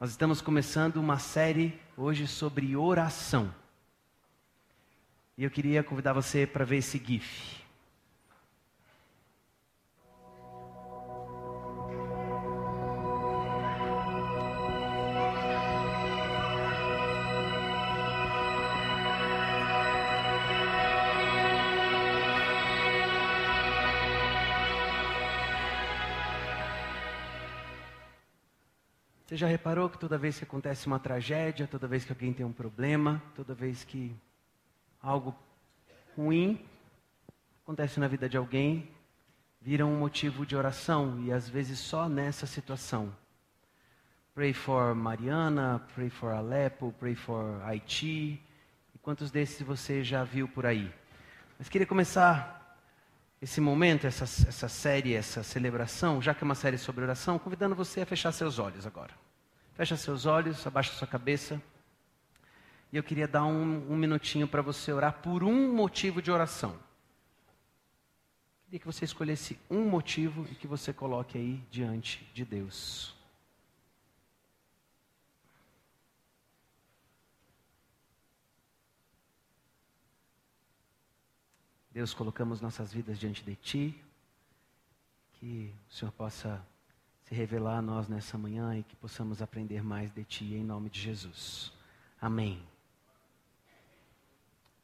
Nós estamos começando uma série hoje sobre oração. E eu queria convidar você para ver esse GIF. Já reparou que toda vez que acontece uma tragédia, toda vez que alguém tem um problema, toda vez que algo ruim acontece na vida de alguém, vira um motivo de oração e às vezes só nessa situação. Pray for Mariana, pray for Aleppo, pray for Haiti. E quantos desses você já viu por aí? Mas queria começar esse momento, essa, essa série, essa celebração, já que é uma série sobre oração, convidando você a fechar seus olhos agora. Fecha seus olhos, abaixa sua cabeça. E eu queria dar um, um minutinho para você orar por um motivo de oração. Queria que você escolhesse um motivo e que você coloque aí diante de Deus. Deus, colocamos nossas vidas diante de Ti, que o Senhor possa se revelar a nós nessa manhã e que possamos aprender mais de Ti, em nome de Jesus. Amém.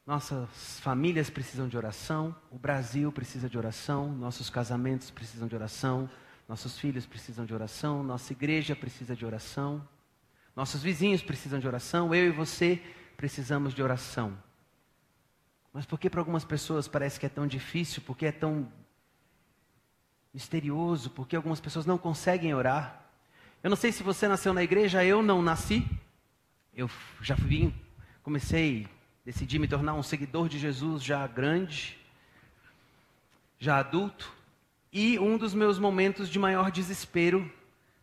Nossas famílias precisam de oração, o Brasil precisa de oração, nossos casamentos precisam de oração, nossos filhos precisam de oração, nossa igreja precisa de oração, nossos vizinhos precisam de oração, eu e você precisamos de oração. Mas por que para algumas pessoas parece que é tão difícil? Porque é tão misterioso? Porque algumas pessoas não conseguem orar? Eu não sei se você nasceu na igreja, eu não nasci. Eu já vim, comecei, decidi me tornar um seguidor de Jesus já grande, já adulto. E um dos meus momentos de maior desespero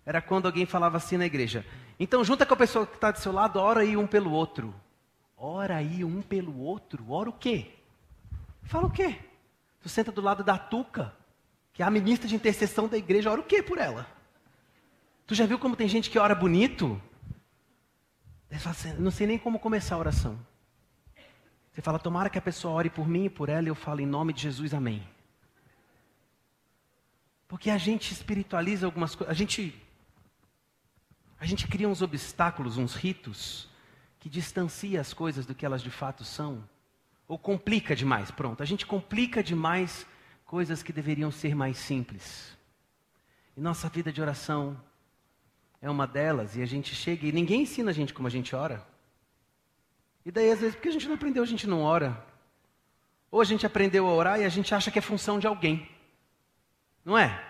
era quando alguém falava assim na igreja: então junta com a pessoa que está do seu lado, ora aí um pelo outro. Ora aí um pelo outro? Ora o quê? Fala o quê? Tu senta do lado da Tuca, é a ministra de intercessão da igreja, ora o quê por ela? Tu já viu como tem gente que ora bonito? Assim, não sei nem como começar a oração. Você fala, tomara que a pessoa ore por mim e por ela, e eu falo, em nome de Jesus, amém. Porque a gente espiritualiza algumas coisas, a gente, a gente cria uns obstáculos, uns ritos, que distancia as coisas do que elas de fato são. Ou complica demais, pronto. A gente complica demais coisas que deveriam ser mais simples. E nossa vida de oração é uma delas, e a gente chega e ninguém ensina a gente como a gente ora. E daí, às vezes, porque a gente não aprendeu, a gente não ora. Ou a gente aprendeu a orar e a gente acha que é função de alguém. Não é?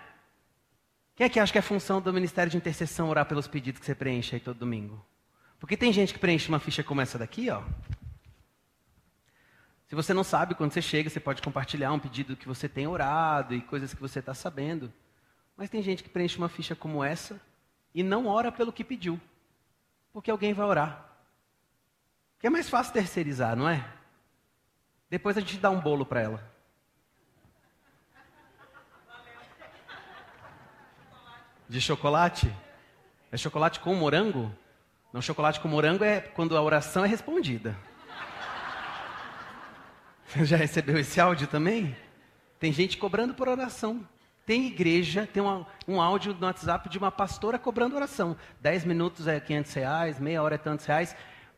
Quem é que acha que é função do Ministério de Intercessão orar pelos pedidos que você preenche aí todo domingo? Porque tem gente que preenche uma ficha como essa daqui, ó. Se você não sabe, quando você chega, você pode compartilhar um pedido que você tem orado e coisas que você está sabendo. Mas tem gente que preenche uma ficha como essa e não ora pelo que pediu. Porque alguém vai orar. Que é mais fácil terceirizar, não é? Depois a gente dá um bolo para ela. De chocolate? É chocolate com morango? Não, chocolate com morango é quando a oração é respondida. Já recebeu esse áudio também? Tem gente cobrando por oração. Tem igreja, tem uma, um áudio no WhatsApp de uma pastora cobrando oração. Dez minutos é 500 reais, meia hora é tantos reais.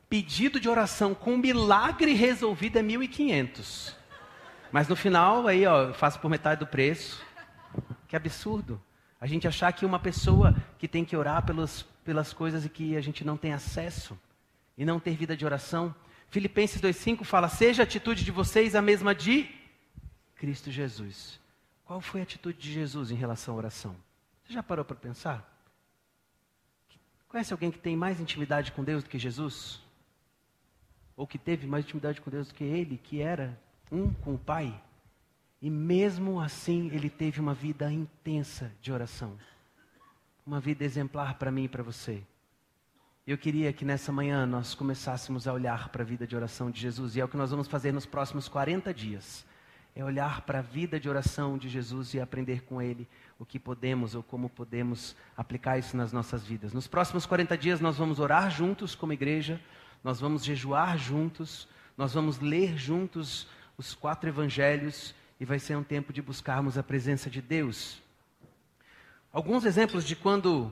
Pedido de oração com milagre resolvido é 1.500. Mas no final, aí, ó, eu faço por metade do preço. Que absurdo. A gente achar que uma pessoa que tem que orar pelos, pelas coisas e que a gente não tem acesso e não ter vida de oração. Filipenses 2,5 fala: Seja a atitude de vocês a mesma de Cristo Jesus. Qual foi a atitude de Jesus em relação à oração? Você já parou para pensar? Conhece alguém que tem mais intimidade com Deus do que Jesus? Ou que teve mais intimidade com Deus do que ele, que era um com o Pai? E mesmo assim, ele teve uma vida intensa de oração uma vida exemplar para mim e para você. Eu queria que nessa manhã nós começássemos a olhar para a vida de oração de Jesus, e é o que nós vamos fazer nos próximos 40 dias. é olhar para a vida de oração de Jesus e aprender com ele o que podemos ou como podemos aplicar isso nas nossas vidas. Nos próximos 40 dias nós vamos orar juntos como igreja, nós vamos jejuar juntos, nós vamos ler juntos os quatro evangelhos e vai ser um tempo de buscarmos a presença de Deus. Alguns exemplos de quando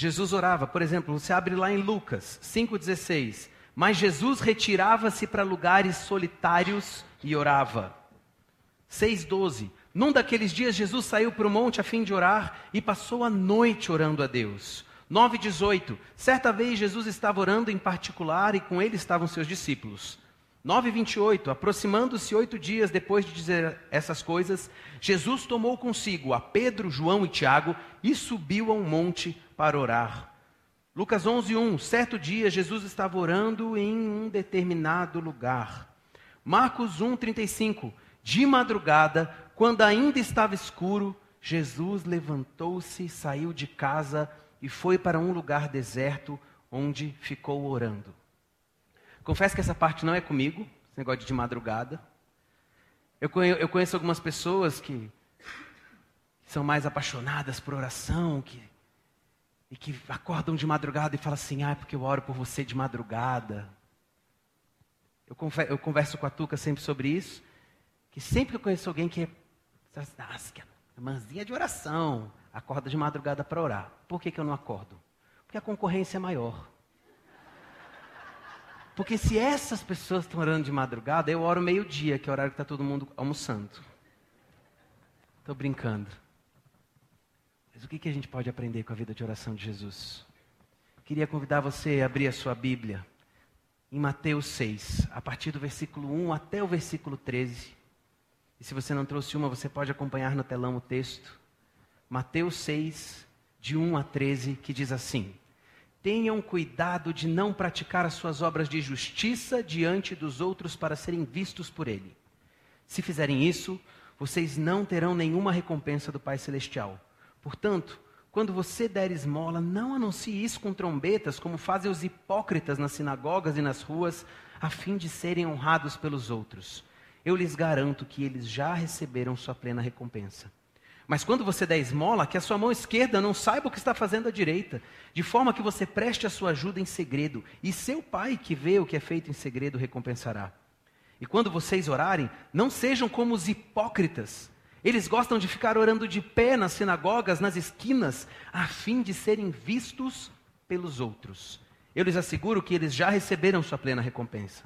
Jesus orava, por exemplo, você abre lá em Lucas 5,16. Mas Jesus retirava-se para lugares solitários e orava. 6,12. Num daqueles dias, Jesus saiu para o monte a fim de orar e passou a noite orando a Deus. 9,18. Certa vez Jesus estava orando em particular e com ele estavam seus discípulos. 9,28. Aproximando-se oito dias depois de dizer essas coisas, Jesus tomou consigo a Pedro, João e Tiago e subiu a um monte para orar. Lucas 11:1 Certo dia Jesus estava orando em um determinado lugar. Marcos 1:35 De madrugada, quando ainda estava escuro, Jesus levantou-se, saiu de casa e foi para um lugar deserto onde ficou orando. Confesso que essa parte não é comigo, esse negócio de madrugada. Eu conheço, eu conheço algumas pessoas que são mais apaixonadas por oração, que e que acordam de madrugada e falam assim: ah, é porque eu oro por você de madrugada. Eu, converso, com a Tuca sempre sobre isso, que sempre que eu conheço alguém que é, que é manzinha de oração, acorda de madrugada para orar. Por que, que eu não acordo? Porque a concorrência é maior. Porque se essas pessoas estão orando de madrugada, eu oro meio-dia, que é o horário que está todo mundo almoçando. Estou brincando. Mas o que, a gente pode aprender com a vida de oração de Jesus? Queria convidar você a abrir a sua Bíblia em Mateus 6, a partir do versículo 1 até o versículo 13. E se você não trouxe uma, você pode acompanhar no telão o texto. Mateus 6, de 1 a 13, que diz assim: Tenham cuidado de não praticar as suas obras de justiça diante dos outros para serem vistos por ele. Se fizerem isso, vocês não terão nenhuma recompensa do Pai Celestial. Portanto, quando você der esmola, não anuncie isso com trombetas, como fazem os hipócritas nas sinagogas e nas ruas, a fim de serem honrados pelos outros. Eu lhes garanto que eles já receberam sua plena recompensa. Mas quando você der esmola, que a sua mão esquerda não saiba o que está fazendo a direita, de forma que você preste a sua ajuda em segredo, e seu pai, que vê o que é feito em segredo, recompensará. E quando vocês orarem, não sejam como os hipócritas eles gostam de ficar orando de pé nas sinagogas, nas esquinas, a fim de serem vistos pelos outros. Eu lhes asseguro que eles já receberam sua plena recompensa.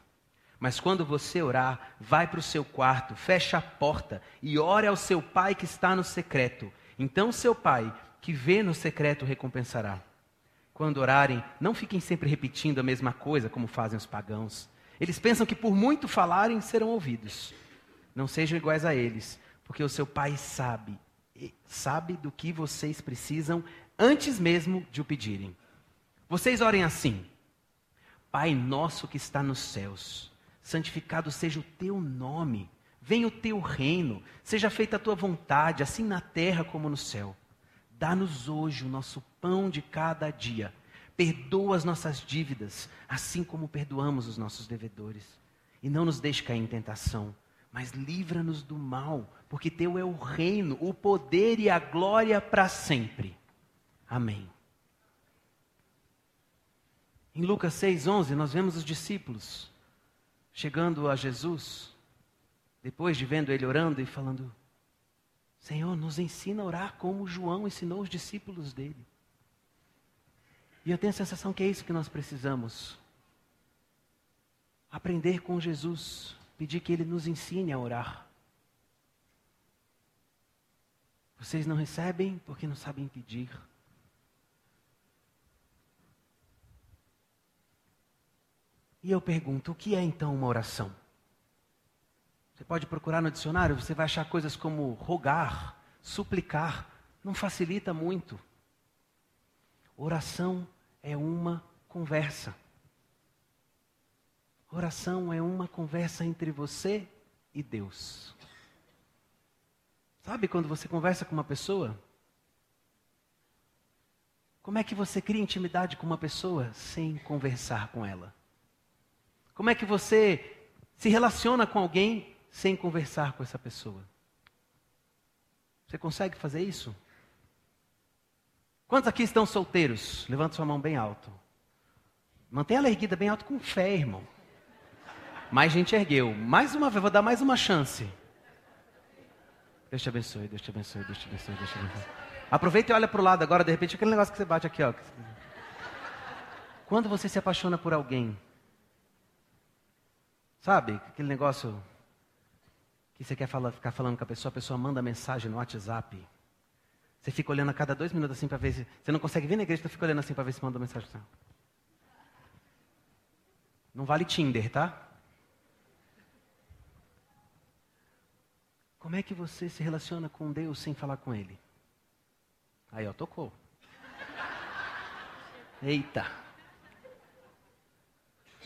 Mas quando você orar, vai para o seu quarto, fecha a porta e ore ao seu pai que está no secreto. Então seu pai, que vê no secreto, recompensará. Quando orarem, não fiquem sempre repetindo a mesma coisa como fazem os pagãos. Eles pensam que por muito falarem serão ouvidos. Não sejam iguais a eles porque o seu pai sabe, sabe do que vocês precisam antes mesmo de o pedirem. Vocês orem assim: Pai nosso que está nos céus, santificado seja o teu nome, venha o teu reino, seja feita a tua vontade, assim na terra como no céu. Dá-nos hoje o nosso pão de cada dia. Perdoa as nossas dívidas, assim como perdoamos os nossos devedores. E não nos deixe cair em tentação, mas livra-nos do mal, porque teu é o reino, o poder e a glória para sempre. Amém. Em Lucas 6:11 nós vemos os discípulos chegando a Jesus, depois de vendo ele orando e falando: Senhor, nos ensina a orar como João ensinou os discípulos dele. E eu tenho a sensação que é isso que nós precisamos. Aprender com Jesus, pedir que Ele nos ensine a orar. Vocês não recebem porque não sabem pedir. E eu pergunto, o que é então uma oração? Você pode procurar no dicionário, você vai achar coisas como rogar, suplicar. Não facilita muito. Oração é uma conversa. Oração é uma conversa entre você e Deus. Sabe quando você conversa com uma pessoa? Como é que você cria intimidade com uma pessoa sem conversar com ela? Como é que você se relaciona com alguém sem conversar com essa pessoa? Você consegue fazer isso? Quantos aqui estão solteiros? Levanta sua mão bem alto. Mantenha ela erguida bem alto com fé, irmão. Mais gente ergueu. Mais uma vez, vou dar mais uma chance. Deus te abençoe, Deus te abençoe, Deus te abençoe, Deus te abençoe. Aproveita e olha para o lado agora, de repente, aquele negócio que você bate aqui, ó. Quando você se apaixona por alguém, sabe, aquele negócio que você quer falar, ficar falando com a pessoa, a pessoa manda mensagem no WhatsApp. Você fica olhando a cada dois minutos assim para ver se. Você não consegue vir na igreja, você fica olhando assim para ver se manda mensagem. Não vale Tinder, tá? Como é que você se relaciona com Deus sem falar com Ele? Aí, ó, tocou. Eita. A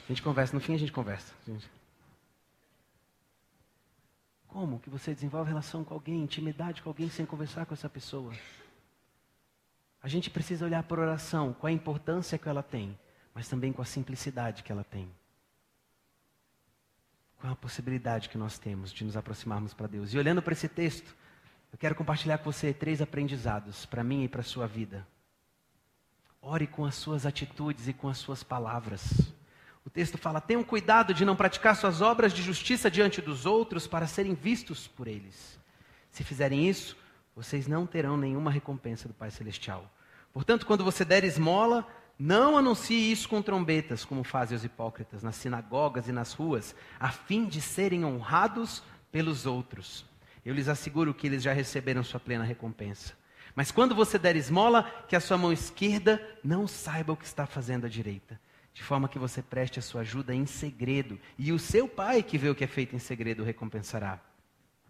gente conversa, no fim a gente conversa. Gente. Como que você desenvolve relação com alguém, intimidade com alguém sem conversar com essa pessoa? A gente precisa olhar para a oração, com a importância que ela tem, mas também com a simplicidade que ela tem. Com a possibilidade que nós temos de nos aproximarmos para Deus. E olhando para esse texto, eu quero compartilhar com você três aprendizados para mim e para a sua vida. Ore com as suas atitudes e com as suas palavras. O texto fala: tenham cuidado de não praticar suas obras de justiça diante dos outros para serem vistos por eles. Se fizerem isso, vocês não terão nenhuma recompensa do Pai Celestial. Portanto, quando você der esmola, não anuncie isso com trombetas, como fazem os hipócritas nas sinagogas e nas ruas, a fim de serem honrados pelos outros. Eu lhes asseguro que eles já receberam sua plena recompensa. Mas quando você der esmola, que a sua mão esquerda não saiba o que está fazendo a direita de forma que você preste a sua ajuda em segredo, e o seu pai que vê o que é feito em segredo recompensará.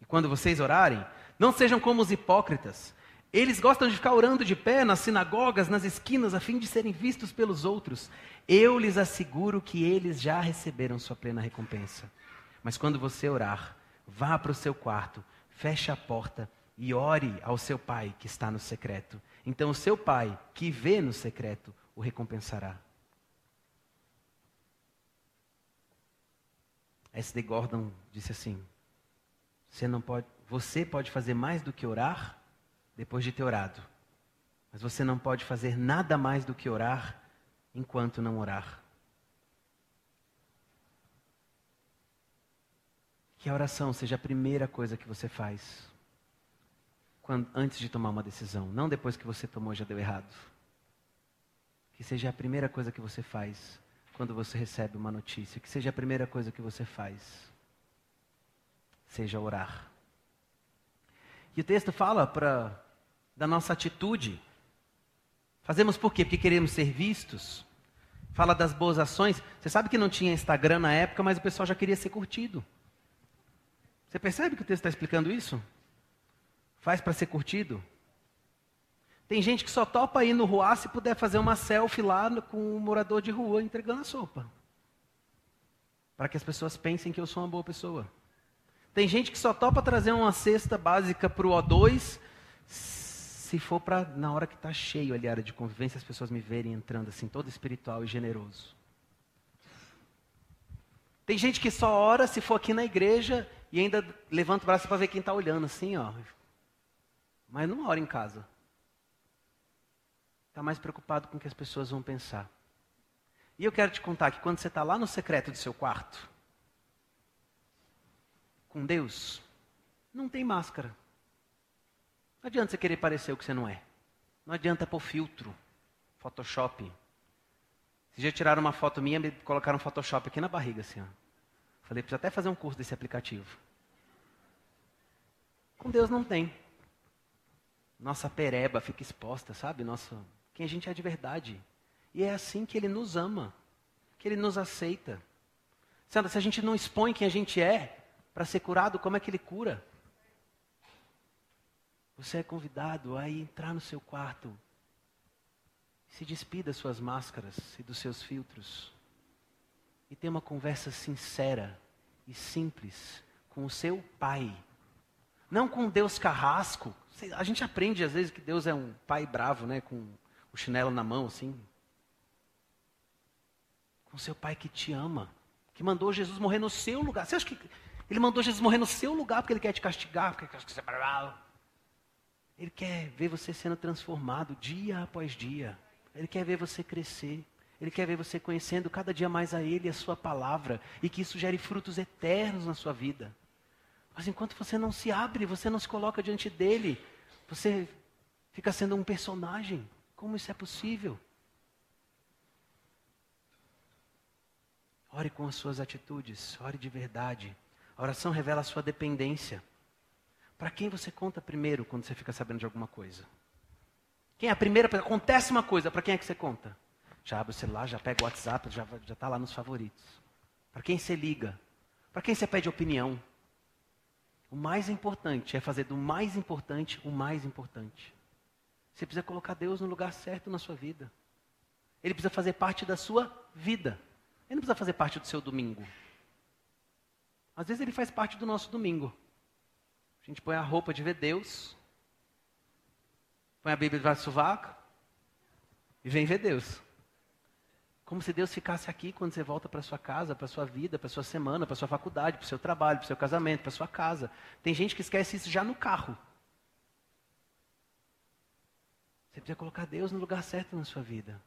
E quando vocês orarem, não sejam como os hipócritas. Eles gostam de ficar orando de pé nas sinagogas, nas esquinas, a fim de serem vistos pelos outros. Eu lhes asseguro que eles já receberam sua plena recompensa. Mas quando você orar, vá para o seu quarto, feche a porta e ore ao seu pai que está no secreto. Então o seu pai, que vê no secreto, o recompensará. S.D. Gordon disse assim: você, não pode, você pode fazer mais do que orar depois de ter orado, mas você não pode fazer nada mais do que orar enquanto não orar. Que a oração seja a primeira coisa que você faz quando, antes de tomar uma decisão, não depois que você tomou já deu errado. Que seja a primeira coisa que você faz quando você recebe uma notícia, que seja a primeira coisa que você faz, seja orar. E o texto fala para da nossa atitude. Fazemos por quê? Porque queremos ser vistos. Fala das boas ações. Você sabe que não tinha Instagram na época, mas o pessoal já queria ser curtido. Você percebe que o texto está explicando isso? Faz para ser curtido? Tem gente que só topa ir no Ruá se puder fazer uma selfie lá com um morador de rua entregando a sopa. Para que as pessoas pensem que eu sou uma boa pessoa. Tem gente que só topa trazer uma cesta básica para o O2 se for para, na hora que está cheio ali a área de convivência, as pessoas me verem entrando assim, todo espiritual e generoso. Tem gente que só ora se for aqui na igreja e ainda levanta o braço para ver quem está olhando assim, ó. Mas não ora em casa está mais preocupado com o que as pessoas vão pensar. E eu quero te contar que quando você está lá no secreto do seu quarto, com Deus, não tem máscara. Não adianta você querer parecer o que você não é. Não adianta pôr filtro, Photoshop. Se já tiraram uma foto minha, me colocaram Photoshop aqui na barriga, assim. Ó. Falei, precisa até fazer um curso desse aplicativo. Com Deus não tem. Nossa pereba fica exposta, sabe? Nossa quem a gente é de verdade. E é assim que Ele nos ama, que Ele nos aceita. Se a gente não expõe quem a gente é para ser curado, como é que Ele cura? Você é convidado a entrar no seu quarto, se despir das suas máscaras e dos seus filtros e ter uma conversa sincera e simples com o seu pai. Não com Deus carrasco. A gente aprende às vezes que Deus é um pai bravo, né? Com o chinelo na mão, assim. Com seu pai que te ama, que mandou Jesus morrer no seu lugar. Você acha que Ele mandou Jesus morrer no seu lugar porque ele quer te castigar, porque quer te Ele quer ver você sendo transformado dia após dia. Ele quer ver você crescer. Ele quer ver você conhecendo cada dia mais a Ele e a Sua palavra. E que isso gere frutos eternos na sua vida. Mas enquanto você não se abre, você não se coloca diante dele, você fica sendo um personagem. Como isso é possível? Ore com as suas atitudes, ore de verdade. A oração revela a sua dependência. Para quem você conta primeiro quando você fica sabendo de alguma coisa? Quem é a primeira? Acontece uma coisa, para quem é que você conta? Já abre o celular, já pega o WhatsApp, já está lá nos favoritos. Para quem você liga? Para quem você pede opinião? O mais importante é fazer do mais importante o mais importante. Você precisa colocar Deus no lugar certo na sua vida. Ele precisa fazer parte da sua vida. Ele não precisa fazer parte do seu domingo. Às vezes ele faz parte do nosso domingo. A gente põe a roupa de ver Deus, põe a Bíblia debaixo do sovaco e vem ver Deus. Como se Deus ficasse aqui quando você volta para sua casa, para sua vida, para sua semana, para sua faculdade, para seu trabalho, para seu casamento, para sua casa. Tem gente que esquece isso já no carro. Você precisa colocar Deus no lugar certo na sua vida.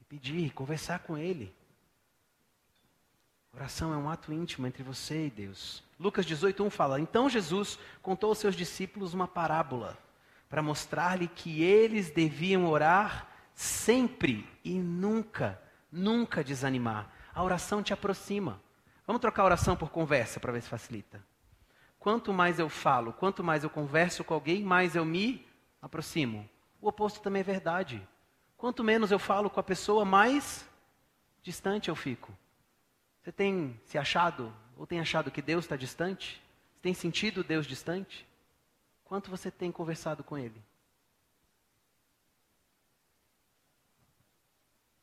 E pedir, conversar com Ele. Oração é um ato íntimo entre você e Deus. Lucas 18:1 fala: Então Jesus contou aos seus discípulos uma parábola para mostrar-lhe que eles deviam orar sempre e nunca, nunca desanimar. A oração te aproxima. Vamos trocar oração por conversa para ver se facilita. Quanto mais eu falo, quanto mais eu converso com alguém, mais eu me aproximo. O oposto também é verdade. Quanto menos eu falo com a pessoa, mais distante eu fico. Você tem se achado, ou tem achado que Deus está distante? Você tem sentido Deus distante? Quanto você tem conversado com Ele?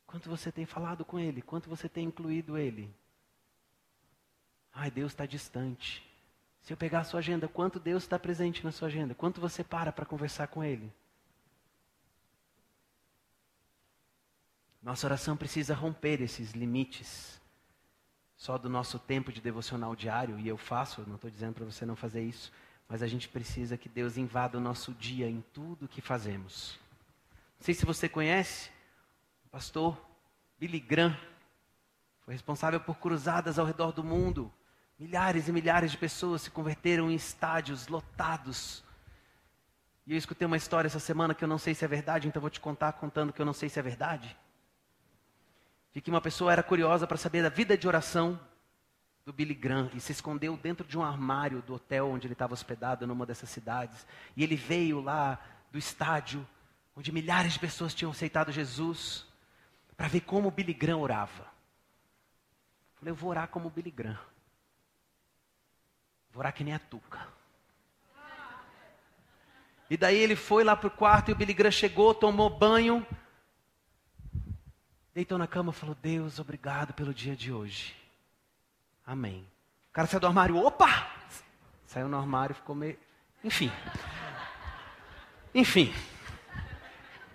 Quanto você tem falado com Ele? Quanto você tem incluído Ele? Ai, Deus está distante. Se eu pegar a sua agenda, quanto Deus está presente na sua agenda? Quanto você para para conversar com Ele? Nossa oração precisa romper esses limites só do nosso tempo de devocional diário, e eu faço, não estou dizendo para você não fazer isso, mas a gente precisa que Deus invada o nosso dia em tudo que fazemos. Não sei se você conhece, pastor Billy Graham foi responsável por cruzadas ao redor do mundo. Milhares e milhares de pessoas se converteram em estádios lotados. E eu escutei uma história essa semana que eu não sei se é verdade, então vou te contar contando que eu não sei se é verdade. De que uma pessoa era curiosa para saber da vida de oração do Billy Graham e se escondeu dentro de um armário do hotel onde ele estava hospedado numa dessas cidades. E ele veio lá do estádio onde milhares de pessoas tinham aceitado Jesus para ver como o Billy Graham orava. Falei, eu vou orar como o Billy Graham. Vou orar que nem a Tuca. E daí ele foi lá para o quarto e o Billy Graham chegou, tomou banho, deitou na cama e falou: Deus, obrigado pelo dia de hoje. Amém. O cara saiu do armário, opa! Saiu no armário e ficou meio. Enfim. Enfim.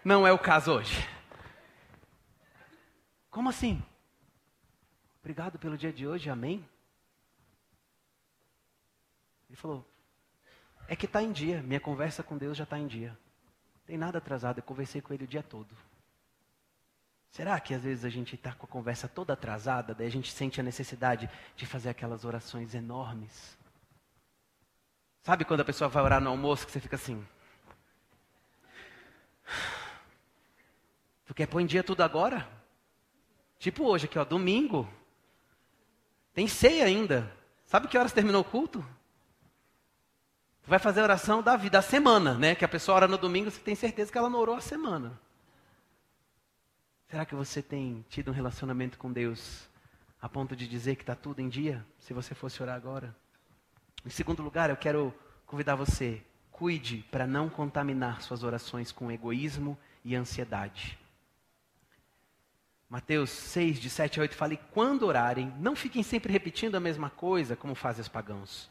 Não é o caso hoje. Como assim? Obrigado pelo dia de hoje, amém? Ele falou: É que está em dia, minha conversa com Deus já está em dia. Não tem nada atrasado, eu conversei com Ele o dia todo. Será que às vezes a gente está com a conversa toda atrasada, daí a gente sente a necessidade de fazer aquelas orações enormes? Sabe quando a pessoa vai orar no almoço que você fica assim? Tu quer pôr em dia tudo agora? Tipo hoje aqui, ó, domingo. Tem ceia ainda. Sabe que horas terminou o culto? Vai fazer a oração da vida, da semana, né? Que a pessoa ora no domingo, você tem certeza que ela não orou a semana. Será que você tem tido um relacionamento com Deus a ponto de dizer que está tudo em dia? Se você fosse orar agora. Em segundo lugar, eu quero convidar você, cuide para não contaminar suas orações com egoísmo e ansiedade. Mateus 6, de 7 a 8 fala: E quando orarem, não fiquem sempre repetindo a mesma coisa, como fazem os pagãos.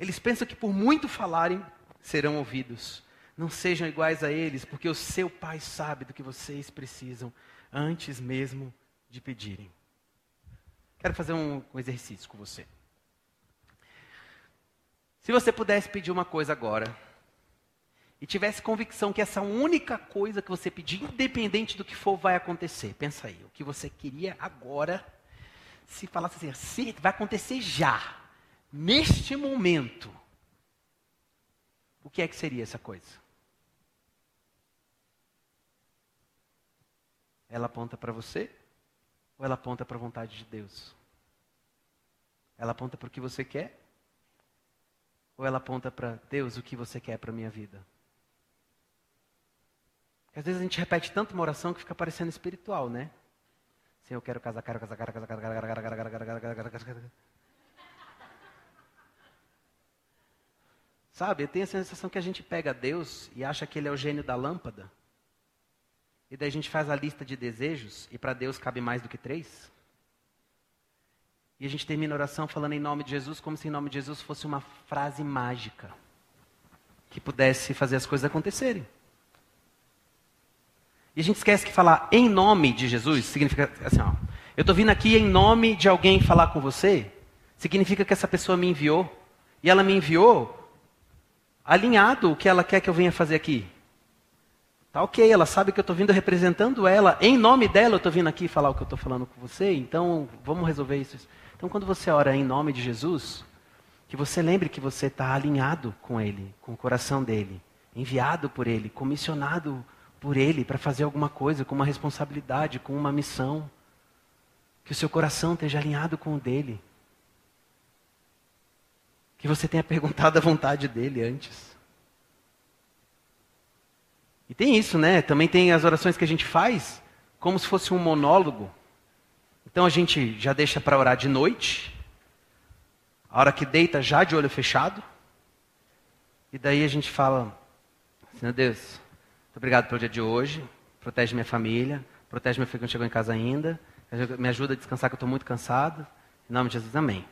Eles pensam que por muito falarem, serão ouvidos. Não sejam iguais a eles, porque o seu Pai sabe do que vocês precisam, antes mesmo de pedirem. Quero fazer um, exercício com você. Se você pudesse pedir uma coisa agora, e tivesse convicção que essa única coisa que você pedir, independente do que for, vai acontecer. Pensa aí, o que você queria agora, se falasse assim, vai acontecer já, neste momento. O que é que seria essa coisa? Ela aponta para você ou ela aponta para a vontade de Deus? Ela aponta para o que você quer? Ou ela aponta para Deus o que você quer para a minha vida? Às vezes a gente repete tanto uma oração que fica parecendo espiritual, né? Sim, eu quero casar, quero casar, quero casar, quero casar, quero casar, quero casar, quero casar, quero. Sabe, eu tenho a sensação que a gente pega Deus e acha que Ele é o gênio da lâmpada. E daí a gente faz a lista de desejos e para Deus cabe mais do que três. E a gente termina a oração falando em nome de Jesus, como se em nome de Jesus fosse uma frase mágica que pudesse fazer as coisas acontecerem. E a gente esquece que falar em nome de Jesus significa assim, ó. Eu estou vindo aqui em nome de alguém falar com você, significa que essa pessoa me enviou. E ela me enviou alinhado o que ela quer que eu venha fazer aqui. Tá ok, ela sabe que eu estou vindo representando ela, em nome dela eu estou vindo aqui falar o que eu estou falando com você, então vamos resolver isso. Então quando você ora em nome de Jesus, que você lembre que você está alinhado com Ele, com o coração dele, enviado por Ele, comissionado por Ele para fazer alguma coisa, com uma responsabilidade, com uma missão. Que o seu coração esteja alinhado com o dele. Que você tenha perguntado a vontade dele antes. E tem isso, né? Também tem as orações que a gente faz como se fosse um monólogo. Então a gente já deixa para orar de noite, a hora que deita já de olho fechado. E daí a gente fala: Senhor Deus, obrigado pelo dia de hoje. Protege minha família. Protege meu filho que não chegou em casa ainda. Me ajuda a descansar, que eu estou muito cansado. Em nome de Jesus, amém.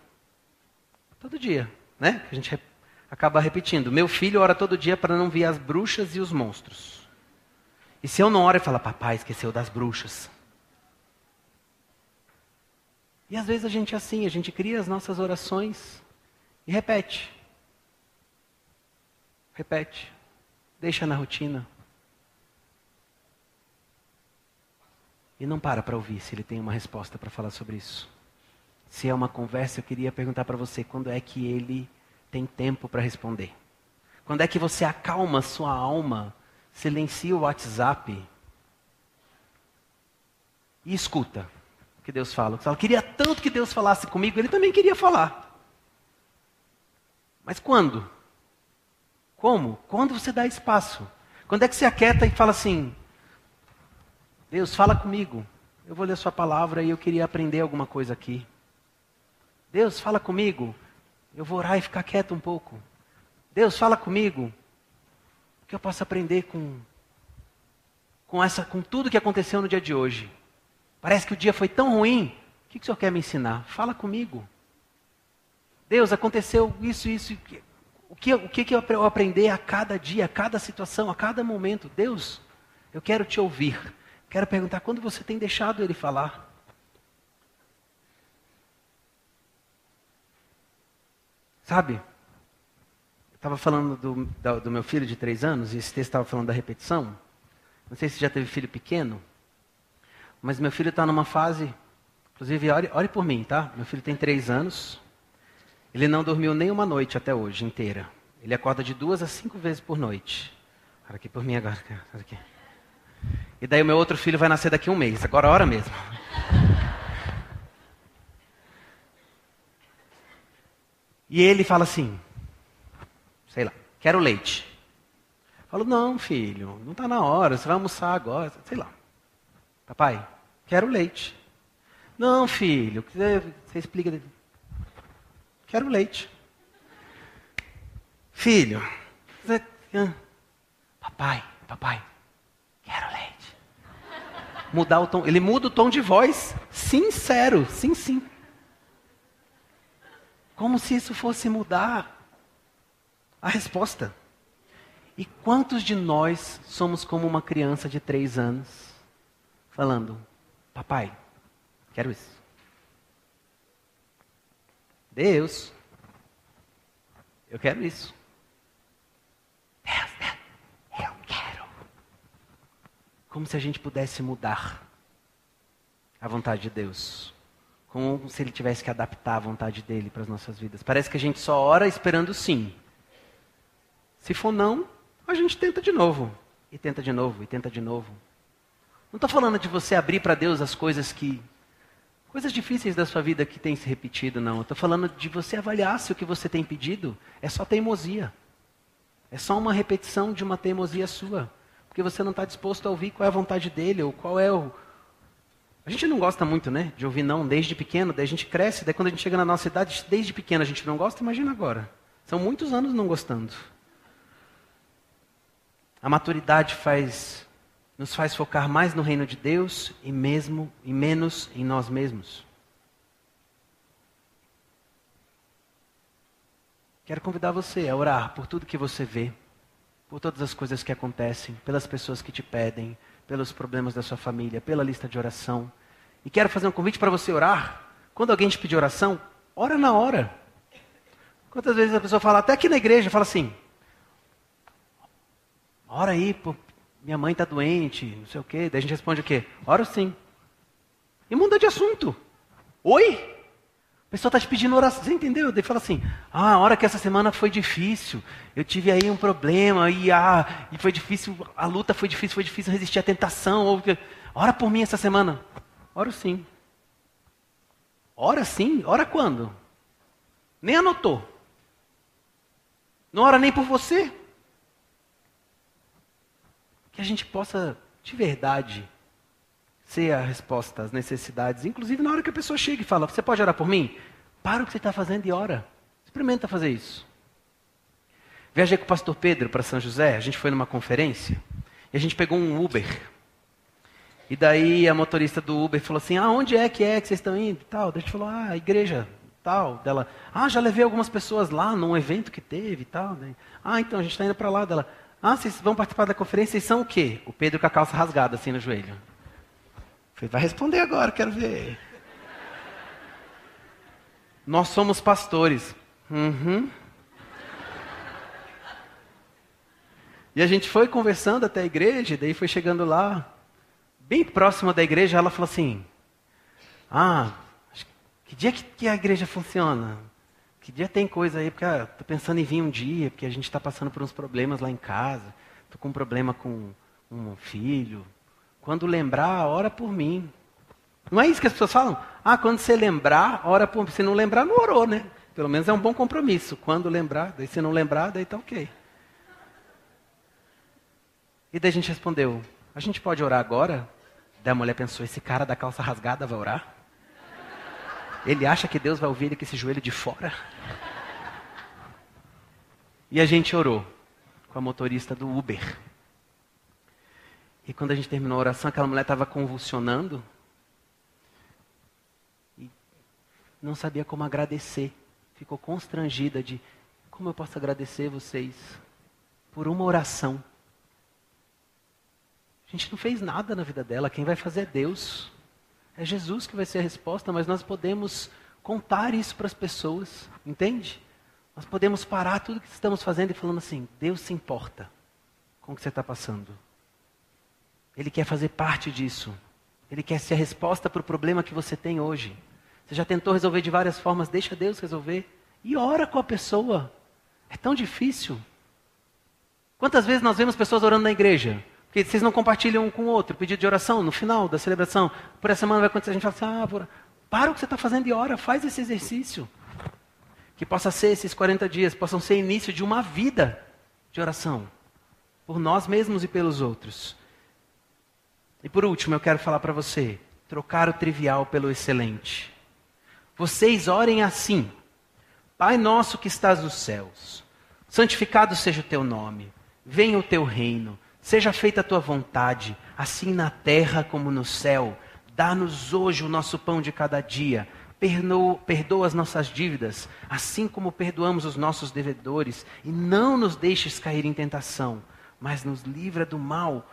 Todo dia, né? A gente acaba repetindo. Meu filho ora todo dia para não ver as bruxas e os monstros. E se eu não oro, ele fala, papai, esqueceu das bruxas. E às vezes a gente é assim, a gente cria as nossas orações e repete. Repete. Deixa na rotina. E não para para ouvir se ele tem uma resposta para falar sobre isso. Se é uma conversa, eu queria perguntar para você quando é que ele tem tempo para responder. Quando é que você acalma sua alma, silencia o WhatsApp e escuta o que Deus fala. Fala, queria tanto que Deus falasse comigo, ele também queria falar. Mas quando? Como? Quando você dá espaço. Quando é que você aquieta e fala assim: Deus, fala comigo. Eu vou ler Sua palavra e eu queria aprender alguma coisa aqui. Deus, fala comigo. Eu vou orar e ficar quieto um pouco. Deus, fala comigo. O que eu posso aprender com, com, essa, com tudo que aconteceu no dia de hoje? Parece que o dia foi tão ruim. O que, que o Senhor quer me ensinar? Fala comigo. Deus, aconteceu isso, isso. O que, o que, que eu aprender a cada dia, a cada situação, a cada momento? Deus, eu quero te ouvir. Quero perguntar quando você tem deixado ele falar? Sabe? Estava falando do, do, meu filho de três anos, e esse texto estava falando da repetição. Não sei se já teve filho pequeno, mas meu filho está numa fase. Inclusive, ore, ore por mim, tá? Meu filho tem três anos. Ele não dormiu nem uma noite até hoje inteira. Ele acorda de duas a cinco vezes por noite. Olha aqui por mim agora. Olha aqui. E daí o meu outro filho vai nascer daqui a um mês, agora hora mesmo. E ele fala assim, quero leite. Falo, não, filho, não está na hora, você vai almoçar agora, sei lá. Papai, quero leite. Não, filho, você, você explica. Quero leite. Filho, papai, papai, quero leite mudar o tom. Ele muda o tom de voz sincero, sim, sim. Como se isso fosse mudar a resposta. E quantos de nós somos como uma criança de três anos, falando: Papai, quero isso. Deus, eu quero isso. Deus, eu quero. Como se a gente pudesse mudar a vontade de Deus. Como se ele tivesse que adaptar a vontade dele para as nossas vidas. Parece que a gente só ora esperando sim. Se for não, a gente tenta de novo. E tenta de novo, e tenta de novo. Não estou falando de você abrir para Deus as coisas que. coisas difíceis da sua vida que têm se repetido, não. Estou falando de você avaliar se o que você tem pedido é só teimosia. É só uma repetição de uma teimosia sua. Porque você não está disposto a ouvir qual é a vontade dele, ou qual é o. A gente não gosta muito, né? De ouvir não desde pequeno, daí a gente cresce, daí quando a gente chega na nossa idade, desde pequeno a gente não gosta, imagina agora. São muitos anos não gostando. A maturidade faz, nos faz focar mais no reino de Deus e mesmo e menos em nós mesmos. Quero convidar você a orar por tudo que você vê, por todas as coisas que acontecem, pelas pessoas que te pedem, pelos problemas da sua família, pela lista de oração. E quero fazer um convite para você orar. Quando alguém te pedir oração, ora na hora. Quantas vezes a pessoa fala, até aqui na igreja, fala assim: ora aí, pô, minha mãe está doente, não sei o quê. Daí a gente responde o quê? Ora sim. E muda de assunto. Oi? A pessoa está te pedindo oração, você entendeu? Daí fala assim, ah, a hora que essa semana foi difícil, eu tive aí um problema, e, ah, e foi difícil, a luta foi difícil, foi difícil resistir à tentação. Ou, ora por mim essa semana. Ora sim. Ora sim? Ora quando? Nem anotou. Não ora nem por você. Que a gente possa, de verdade, ser a resposta às necessidades. Inclusive na hora que a pessoa chega e fala, você pode orar por mim? Para o que você está fazendo e ora. Experimenta fazer isso. Viajei com o pastor Pedro para São José, a gente foi numa conferência, e a gente pegou um Uber. E daí a motorista do Uber falou assim, ah, onde é que é que vocês estão indo? Tal. Daí a gente falou, ah, a igreja tal. Dela, ah, já levei algumas pessoas lá num evento que teve e tal. Daí, ah, então a gente está indo para lá. Dela, ah, vocês vão participar da conferência, vocês são o quê? O Pedro com a calça rasgada assim no joelho. Falei, vai responder agora, quero ver. Nós somos pastores. Uhum. E a gente foi conversando até a igreja, daí foi chegando lá, bem próximo da igreja, ela falou assim: Ah, que dia que a igreja funciona? Que dia tem coisa aí? Porque ah, pensando em vir um dia, porque a gente está passando por uns problemas lá em casa. Tô com um problema com um filho, quando lembrar, ora por mim. Não é isso que as pessoas falam? Ah, quando você lembrar, ora por mim. Se não lembrar, não orou, né? Pelo menos é um bom compromisso. Quando lembrar, daí se não lembrar, daí tá ok. E daí a gente respondeu, a gente pode orar agora? Daí a mulher pensou, esse cara da calça rasgada vai orar? Ele acha que Deus vai ouvir ele com esse joelho de fora? E a gente orou com a motorista do Uber. E quando a gente terminou a oração, aquela mulher estava convulsionando. E não sabia como agradecer. Ficou constrangida de como eu posso agradecer vocês por uma oração. A gente não fez nada na vida dela, quem vai fazer é Deus. É Jesus que vai ser a resposta, mas nós podemos contar isso para as pessoas, entende? Nós podemos parar tudo que estamos fazendo e falando assim: Deus se importa com o que você está passando. Ele quer fazer parte disso. Ele quer ser a resposta para o problema que você tem hoje. Você já tentou resolver de várias formas, deixa Deus resolver. E ora com a pessoa. É tão difícil. Quantas vezes nós vemos pessoas orando na igreja? Porque vocês não compartilham um com o outro, pedido de oração no final da celebração. Por essa semana vai acontecer, a gente fala assim, ah, por... para o que você está fazendo e ora, faz esse exercício. Que possa ser esses 40 dias, possam ser início de uma vida de oração. Por nós mesmos e pelos outros. E por último, eu quero falar para você: trocar o trivial pelo excelente. Vocês orem assim: Pai nosso que estás nos céus, santificado seja o teu nome, venha o teu reino, seja feita a tua vontade, assim na terra como no céu. Dá-nos hoje o nosso pão de cada dia. Perdoa, as nossas dívidas, assim como perdoamos os nossos devedores, e não nos deixes cair em tentação, mas nos livra do mal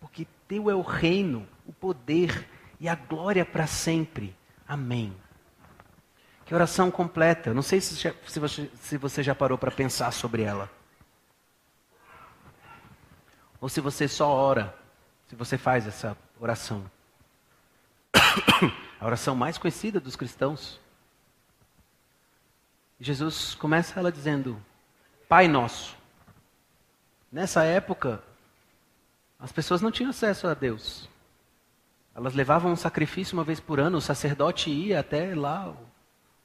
porque teu é o reino, o poder e a glória para sempre. Amém. Que oração completa. Não sei se, já, se, você, se você já parou para pensar sobre ela. Ou se você só ora, se você faz essa oração. A oração mais conhecida dos cristãos. Jesus começa ela dizendo: Pai Nosso. Nessa época, as pessoas não tinham acesso a Deus. Elas levavam um sacrifício uma vez por ano, o sacerdote ia até lá,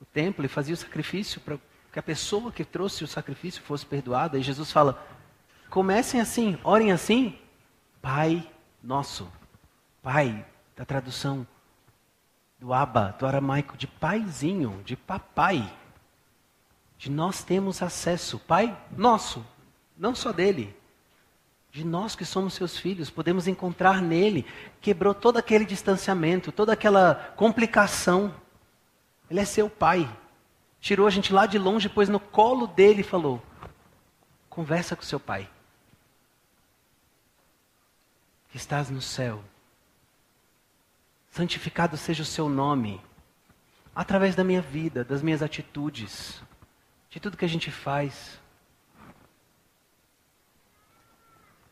o, templo, e fazia o sacrifício para que a pessoa que trouxe o sacrifício fosse perdoada. E Jesus fala: comecem assim, orem assim, Pai Nosso. Pai, da tradução do Abba, do aramaico, de paizinho, de papai. De nós temos acesso, Pai Nosso, não só dele, de nós que somos seus filhos, podemos encontrar nele, quebrou todo aquele distanciamento, toda aquela complicação. Ele é seu pai. Tirou a gente lá de longe, pôs no colo dele e falou: Conversa com seu pai, que estás no céu. Santificado seja o seu nome, através da minha vida, das minhas atitudes, de tudo que a gente faz.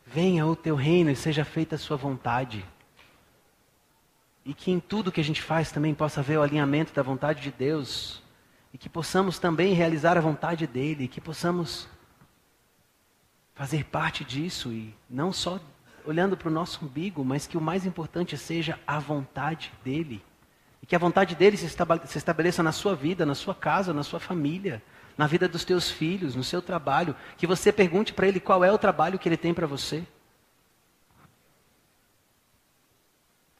Venha o teu reino e seja feita a sua vontade. E que em tudo que a gente faz também possa haver o alinhamento da vontade de Deus. E que possamos também realizar a vontade dEle. E que possamos fazer parte disso. E não só olhando para o nosso umbigo, mas que o mais importante seja a vontade dEle. E que a vontade dEle se estabeleça na sua vida, na sua casa, na sua família na vida dos teus filhos, no seu trabalho, que você pergunte para ele qual é o trabalho que ele tem para você.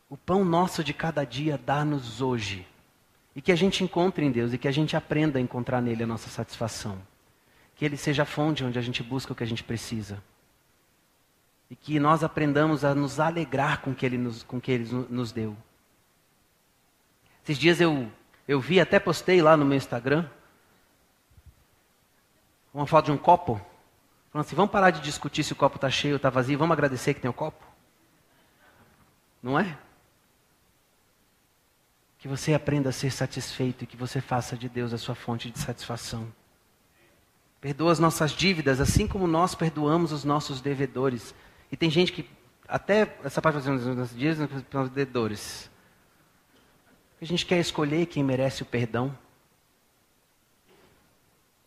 O pão nosso de cada dia dá-nos hoje. E que a gente encontre em Deus e que a gente aprenda a encontrar nele a nossa satisfação. Que ele seja a fonte onde a gente busca o que a gente precisa. E que nós aprendamos a nos alegrar com o que ele nos, com que ele nos deu. Esses dias eu, eu vi, até postei lá no meu Instagram, uma foto de um copo, falando assim, vamos parar de discutir se o copo está cheio ou está vazio, vamos agradecer que tem o copo? Não é? Que você aprenda a ser satisfeito e que você faça de Deus a sua fonte de satisfação. Perdoa as nossas dívidas, assim como nós perdoamos os nossos devedores. E tem gente que, até essa parte dos nossos dias, os devedores. A gente quer escolher quem merece o perdão.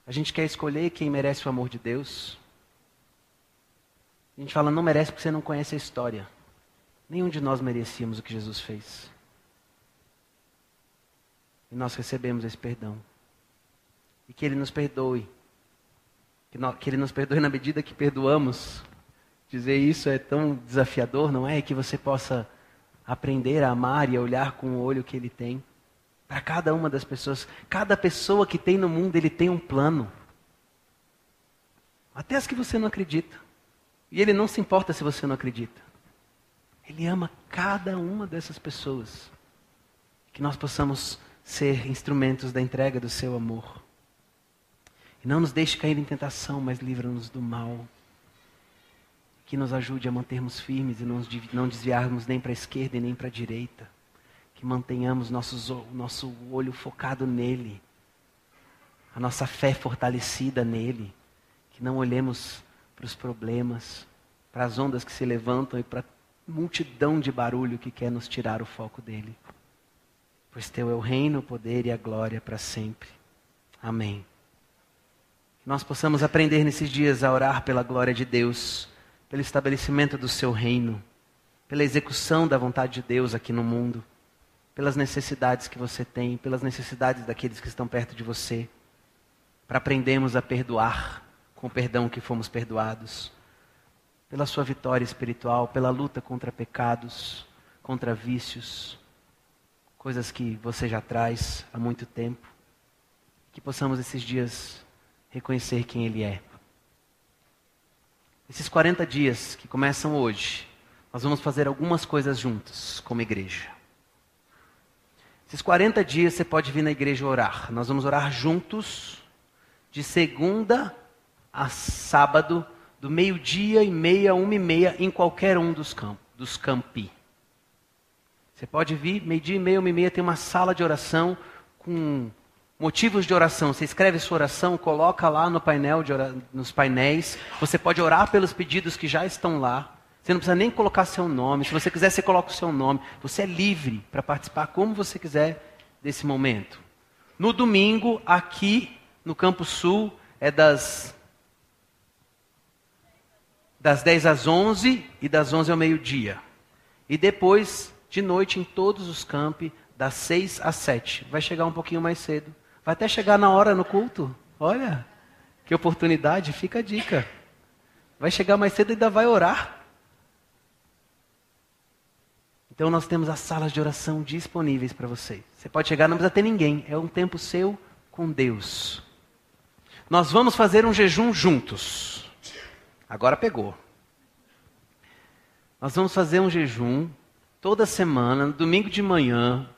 A gente quer escolher quem merece o amor de Deus. A gente fala, não merece porque você não conhece a história. Nenhum de nós merecíamos o que Jesus fez. E nós recebemos esse perdão. E que Ele nos perdoe. Que, nós, que Ele nos perdoe na medida que perdoamos. Dizer isso é tão desafiador, não é? Que você possa aprender a amar e a olhar com o olho que Ele tem. Para cada uma das pessoas. Cada pessoa que tem no mundo, ele tem um plano. Até as que você não acredita. E ele não se importa se você não acredita. Ele ama cada uma dessas pessoas. Que nós possamos ser instrumentos da entrega do seu amor. E não nos deixe cair em tentação, mas livra-nos do mal. Que nos ajude a mantermos firmes e não desviarmos nem para a esquerda e nem para a direita que mantenhamos nossos, nosso olho focado nele, a nossa fé fortalecida nele, que não olhemos para os problemas, para as ondas que se levantam e para a multidão de barulho que quer nos tirar o foco dele. Pois teu é o reino, o poder e a glória para sempre. Amém. Que nós possamos aprender nesses dias a orar pela glória de Deus, pelo estabelecimento do seu reino, pela execução da vontade de Deus aqui no mundo pelas necessidades que você tem, pelas necessidades daqueles que estão perto de você, para aprendermos a perdoar com o perdão que fomos perdoados, pela sua vitória espiritual, pela luta contra pecados, contra vícios, coisas que você já traz há muito tempo, que possamos esses dias reconhecer quem Ele é. Esses 40 dias que começam hoje, nós vamos fazer algumas coisas juntos como igreja. Esses 40 dias você pode vir na igreja orar. Nós vamos orar juntos, de segunda a sábado, do meio-dia e meia, uma e meia, em qualquer um dos, campos, dos campi. Você pode vir, meio-dia e meia, uma e meia, tem uma sala de oração com motivos de oração. Você escreve sua oração, coloca lá no painel ora... nos painéis. Você pode orar pelos pedidos que já estão lá. Você não precisa nem colocar seu nome. Se você quiser, você coloca o seu nome. Você é livre para participar como você quiser desse momento. No domingo, aqui no Campo Sul, é das das 10 às 11 e das 11 ao meio-dia. E depois, de noite, em todos os campi, das 6 às 7. Vai chegar um pouquinho mais cedo. Vai até chegar na hora no culto. Olha, que oportunidade, fica a dica. Vai chegar mais cedo e ainda vai orar. Então nós temos as salas de oração disponíveis para você. Você pode chegar, não precisa ter ninguém. É um tempo seu com Deus. Nós vamos fazer um jejum juntos. Agora pegou. Nós vamos fazer um jejum toda semana, no domingo de manhã.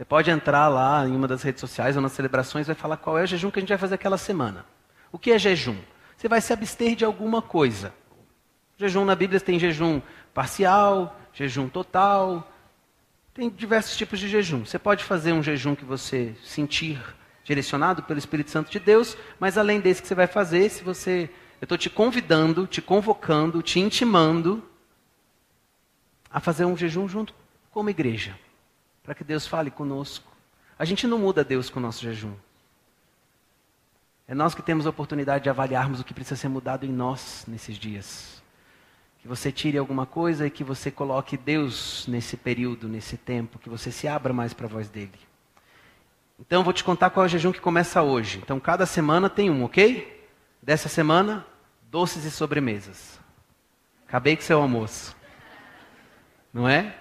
Você pode entrar lá em uma das redes sociais ou nas celebrações vai falar qual é o jejum que a gente vai fazer aquela semana. O que é jejum? Você vai se abster de alguma coisa. Jejum na Bíblia tem jejum parcial, jejum total. Tem diversos tipos de jejum. Você pode fazer um jejum que você sentir direcionado pelo Espírito Santo de Deus, mas além desse que você vai fazer, se você eu estou te convidando, te convocando, te intimando a fazer um jejum junto como igreja, para que Deus fale conosco. A gente não muda Deus com o nosso jejum. É nós que temos a oportunidade de avaliarmos o que precisa ser mudado em nós nesses dias. Que você tire alguma coisa e que você coloque Deus nesse período, nesse tempo, que você se abra mais para a voz dele. Então, vou te contar qual é o jejum que começa hoje. Então, cada semana tem um, ok? Dessa semana, doces e sobremesas. Acabei com seu almoço. Não é?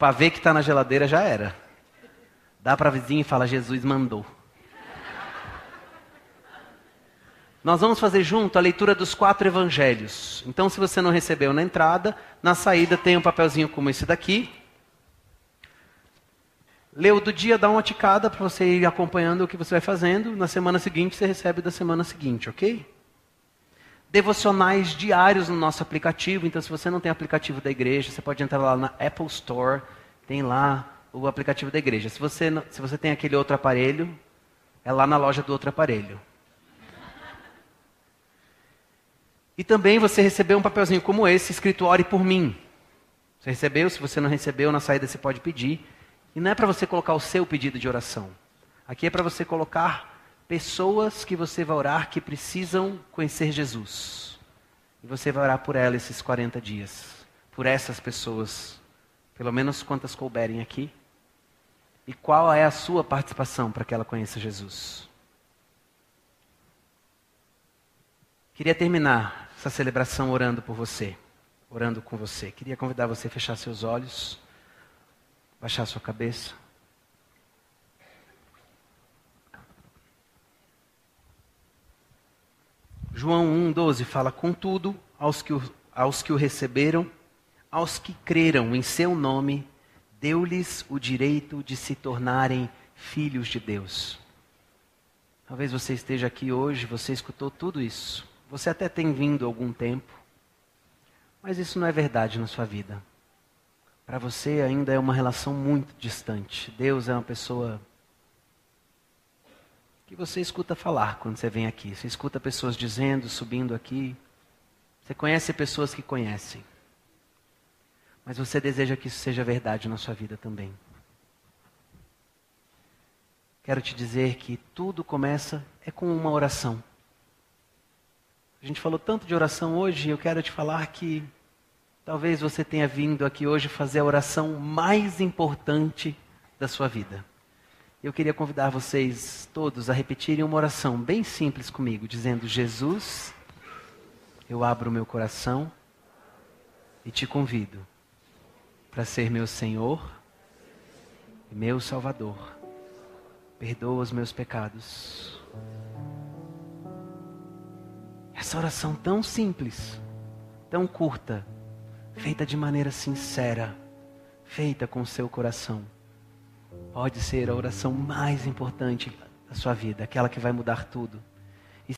Pavê que está na geladeira já era. Dá para a vizinha e fala: Jesus mandou. Nós vamos fazer junto a leitura dos quatro evangelhos. Então, se você não recebeu na entrada, na saída tem um papelzinho como esse daqui. Leu do dia, dá uma ticada para você ir acompanhando o que você vai fazendo. Na semana seguinte, você recebe da semana seguinte, ok? Devocionais diários no nosso aplicativo. Então, se você não tem aplicativo da igreja, você pode entrar lá na Apple Store, tem lá o aplicativo da igreja. Se você, se você tem aquele outro aparelho, é lá na loja do outro aparelho. E também você recebeu um papelzinho como esse, escrito Ore por mim. Você recebeu? Se você não recebeu, na saída você pode pedir. E não é para você colocar o seu pedido de oração. Aqui é para você colocar pessoas que você vai orar que precisam conhecer Jesus. E você vai orar por elas esses 40 dias. Por essas pessoas. Pelo menos quantas couberem aqui. E qual é a sua participação para que ela conheça Jesus? Queria terminar essa celebração orando por você, orando com você. Queria convidar você a fechar seus olhos, baixar sua cabeça. João 1,12 fala: Contudo, aos que, o, aos que o receberam, aos que creram em seu nome, deu-lhes o direito de se tornarem filhos de Deus. Talvez você esteja aqui hoje, você escutou tudo isso. Você até tem vindo algum tempo, mas isso não é verdade na sua vida. Para você ainda é uma relação muito distante. Deus é uma pessoa que você escuta falar quando você vem aqui. Você escuta pessoas dizendo, subindo aqui. Você conhece pessoas que conhecem. Mas você deseja que isso seja verdade na sua vida também. Quero te dizer que tudo começa é com uma oração. A gente falou tanto de oração hoje, eu quero te falar que talvez você tenha vindo aqui hoje fazer a oração mais importante da sua vida. Eu queria convidar vocês todos a repetirem uma oração bem simples comigo, dizendo: Jesus, eu abro o meu coração e te convido para ser meu Senhor e meu Salvador. Perdoa os meus pecados. Essa oração tão simples, tão curta, feita de maneira sincera, feita com o seu coração pode ser a oração mais importante da sua vida, aquela que vai mudar tudo.